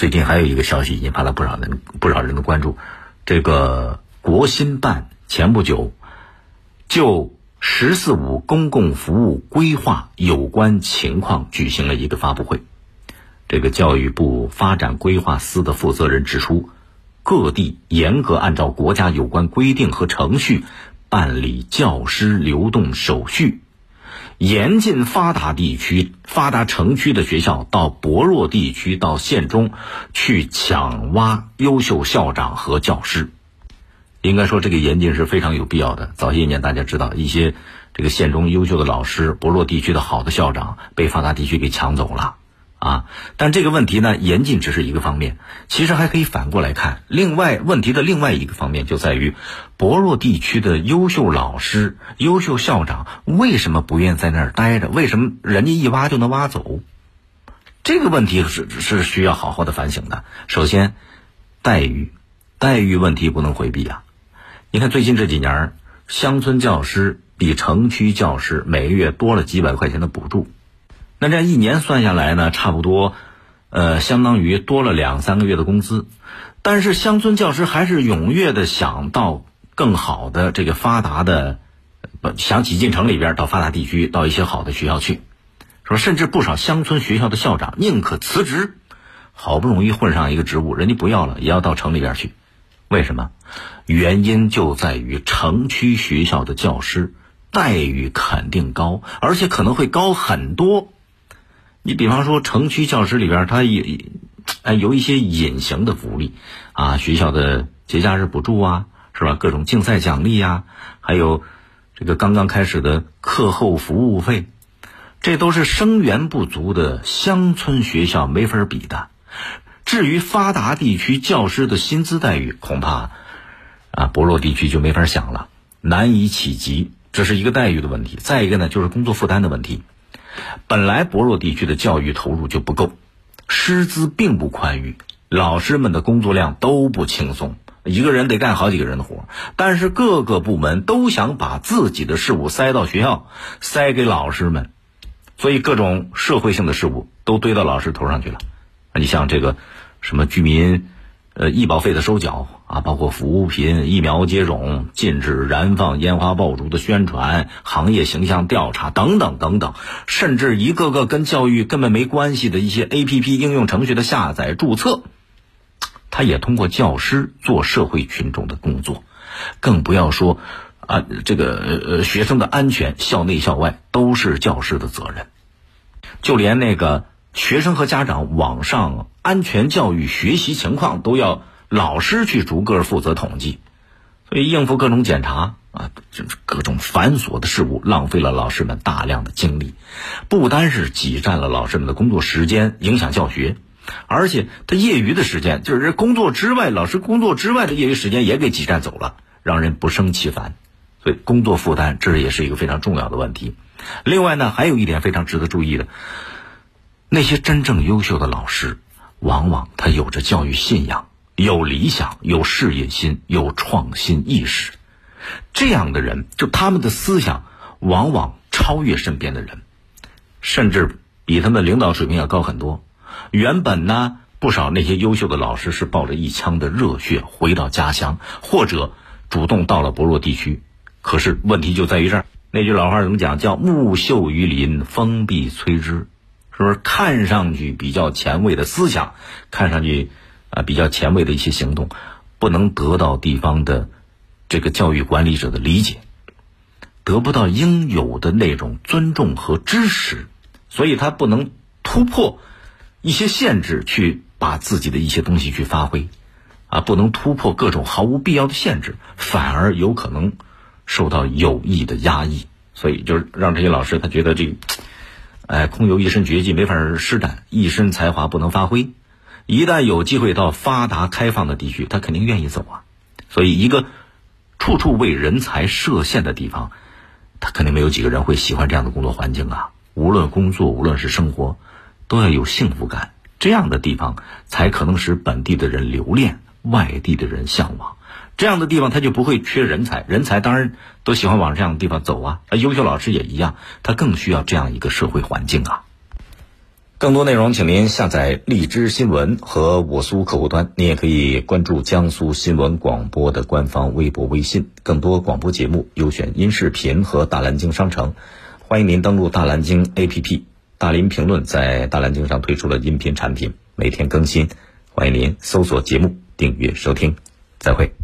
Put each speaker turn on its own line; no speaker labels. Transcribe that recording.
最近还有一个消息引发了不少人不少人的关注，这个国新办前不久就“十四五”公共服务规划有关情况举行了一个发布会。这个教育部发展规划司的负责人指出，各地严格按照国家有关规定和程序办理教师流动手续。严禁发达地区、发达城区的学校到薄弱地区、到县中去抢挖优秀校长和教师。应该说，这个严禁是非常有必要的。早些年，大家知道一些这个县中优秀的老师、薄弱地区的好的校长被发达地区给抢走了。啊，但这个问题呢，严禁只是一个方面，其实还可以反过来看。另外，问题的另外一个方面就在于，薄弱地区的优秀老师、优秀校长为什么不愿意在那儿待着？为什么人家一挖就能挖走？这个问题是是需要好好的反省的。首先，待遇，待遇问题不能回避啊！你看最近这几年，乡村教师比城区教师每个月多了几百块钱的补助。那这样一年算下来呢，差不多，呃，相当于多了两三个月的工资。但是乡村教师还是踊跃的想到更好的这个发达的，想挤进城里边，到发达地区，到一些好的学校去。说甚至不少乡村学校的校长宁可辞职，好不容易混上一个职务，人家不要了，也要到城里边去。为什么？原因就在于城区学校的教师待遇肯定高，而且可能会高很多。你比方说，城区教师里边，他也哎有一些隐形的福利啊，学校的节假日补助啊，是吧？各种竞赛奖励呀，还有这个刚刚开始的课后服务费，这都是生源不足的乡村学校没法比的。至于发达地区教师的薪资待遇，恐怕啊薄弱地区就没法想了，难以企及。这是一个待遇的问题。再一个呢，就是工作负担的问题。本来薄弱地区的教育投入就不够，师资并不宽裕，老师们的工作量都不轻松，一个人得干好几个人的活。但是各个部门都想把自己的事务塞到学校，塞给老师们，所以各种社会性的事务都堆到老师头上去了。你像这个什么居民。呃，医保费的收缴啊，包括扶贫、疫苗接种、禁止燃放烟花爆竹的宣传、行业形象调查等等等等，甚至一个个跟教育根本没关系的一些 A P P 应用程序的下载注册，他也通过教师做社会群众的工作，更不要说啊，这个呃学生的安全，校内校外都是教师的责任，就连那个。学生和家长网上安全教育学习情况都要老师去逐个负责统计，所以应付各种检查啊，就是各种繁琐的事物，浪费了老师们大量的精力，不单是挤占了老师们的工作时间，影响教学，而且他业余的时间，就是工作之外，老师工作之外的业余时间也给挤占走了，让人不胜其烦。所以工作负担这也是一个非常重要的问题。另外呢，还有一点非常值得注意的。那些真正优秀的老师，往往他有着教育信仰、有理想、有事业心、有创新意识。这样的人，就他们的思想往往超越身边的人，甚至比他们领导水平要高很多。原本呢，不少那些优秀的老师是抱着一腔的热血回到家乡，或者主动到了薄弱地区。可是问题就在于这儿，那句老话怎么讲？叫“木秀于林，风必摧之”。就是看上去比较前卫的思想，看上去啊比较前卫的一些行动，不能得到地方的这个教育管理者的理解，得不到应有的那种尊重和支持，所以他不能突破一些限制去把自己的一些东西去发挥，啊，不能突破各种毫无必要的限制，反而有可能受到有意的压抑，所以就是让这些老师他觉得这。哎，空有一身绝技没法施展，一身才华不能发挥。一旦有机会到发达开放的地区，他肯定愿意走啊。所以，一个处处为人才设限的地方，他肯定没有几个人会喜欢这样的工作环境啊。无论工作，无论是生活，都要有幸福感。这样的地方才可能使本地的人留恋，外地的人向往。这样的地方他就不会缺人才，人才当然都喜欢往这样的地方走啊。优秀老师也一样，他更需要这样一个社会环境啊。更多内容，请您下载荔枝新闻和我苏客户端。您也可以关注江苏新闻广播的官方微博、微信。更多广播节目、优选音视频和大蓝鲸商城，欢迎您登录大蓝鲸 APP。大林评论在大蓝鲸上推出了音频产品，每天更新，欢迎您搜索节目订阅收听。再会。